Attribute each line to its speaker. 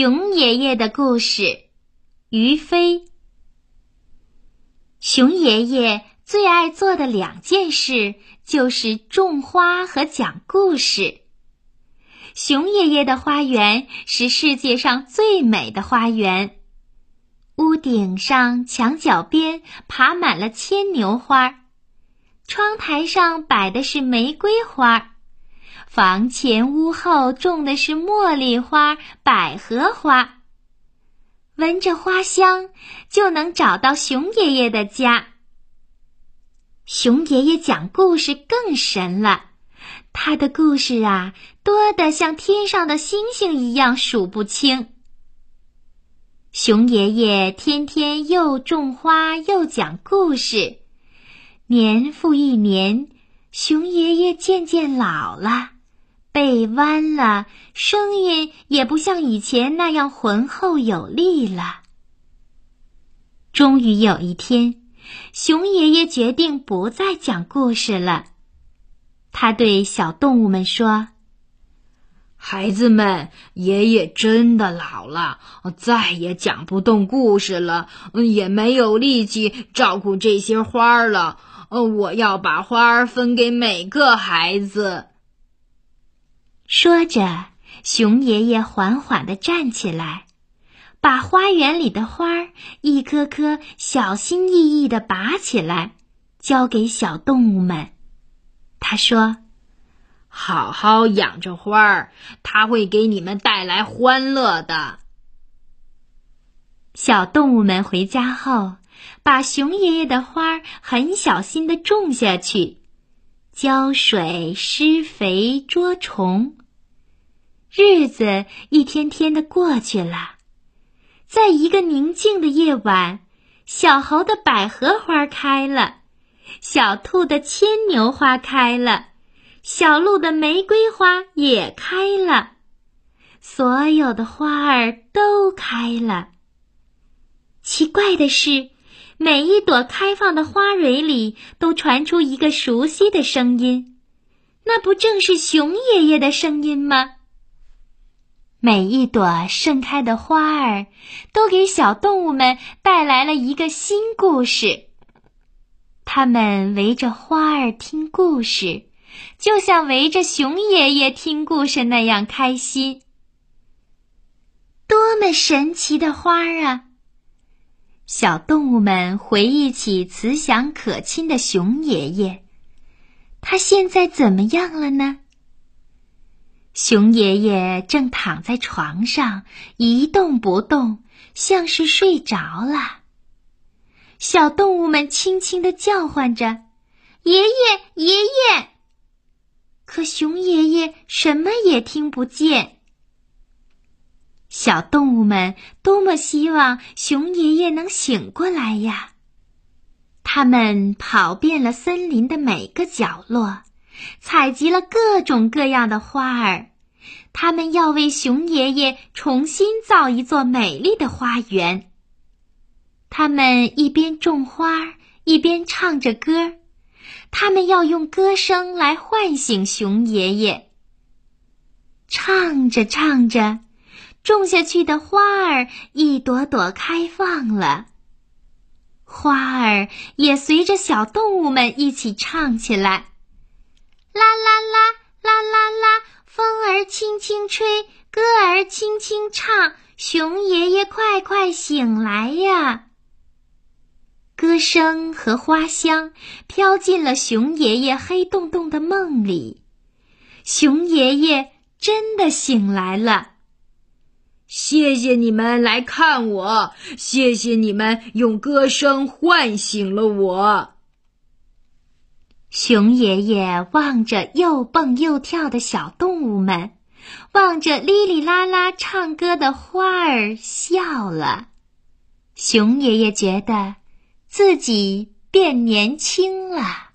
Speaker 1: 熊爷爷的故事，于飞。熊爷爷最爱做的两件事就是种花和讲故事。熊爷爷的花园是世界上最美的花园，屋顶上、墙角边爬满了牵牛花，窗台上摆的是玫瑰花。房前屋后种的是茉莉花、百合花，闻着花香就能找到熊爷爷的家。熊爷爷讲故事更神了，他的故事啊多得像天上的星星一样数不清。熊爷爷天天又种花又讲故事，年复一年，熊爷爷渐渐老了。背弯了，声音也不像以前那样浑厚有力了。终于有一天，熊爷爷决定不再讲故事了。他对小动物们说：“
Speaker 2: 孩子们，爷爷真的老了，再也讲不动故事了，也没有力气照顾这些花了。我要把花分给每个孩子。”
Speaker 1: 说着，熊爷爷缓缓地站起来，把花园里的花儿一颗颗小心翼翼地拔起来，交给小动物们。他说：“
Speaker 2: 好好养着花儿，它会给你们带来欢乐的。”
Speaker 1: 小动物们回家后，把熊爷爷的花儿很小心地种下去，浇水、施肥、捉虫。日子一天天的过去了，在一个宁静的夜晚，小猴的百合花开了，小兔的牵牛花开了，小鹿的玫瑰花也开了，所有的花儿都开了。奇怪的是，每一朵开放的花蕊里都传出一个熟悉的声音，那不正是熊爷爷的声音吗？每一朵盛开的花儿，都给小动物们带来了一个新故事。它们围着花儿听故事，就像围着熊爷爷听故事那样开心。多么神奇的花儿啊！小动物们回忆起慈祥可亲的熊爷爷，他现在怎么样了呢？熊爷爷正躺在床上一动不动，像是睡着了。小动物们轻轻地叫唤着：“爷爷，爷爷！”可熊爷爷什么也听不见。小动物们多么希望熊爷爷能醒过来呀！他们跑遍了森林的每个角落。采集了各种各样的花儿，他们要为熊爷爷重新造一座美丽的花园。他们一边种花，一边唱着歌，他们要用歌声来唤醒熊爷爷。唱着唱着，种下去的花儿一朵朵开放了，花儿也随着小动物们一起唱起来。啦啦啦啦啦啦，风儿轻轻吹，歌儿轻轻唱，熊爷爷快快醒来呀！歌声和花香飘进了熊爷爷黑洞洞的梦里，熊爷爷真的醒来了。
Speaker 2: 谢谢你们来看我，谢谢你们用歌声唤醒了我。
Speaker 1: 熊爷爷望着又蹦又跳的小动物们，望着哩哩啦啦唱歌的花儿笑了。熊爷爷觉得自己变年轻了。